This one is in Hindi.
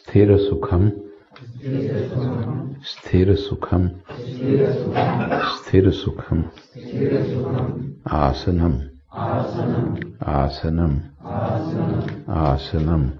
स्थिर सुखम स्थिर सुखम स्थिर सुखम आसनम। आसनम। आसनम।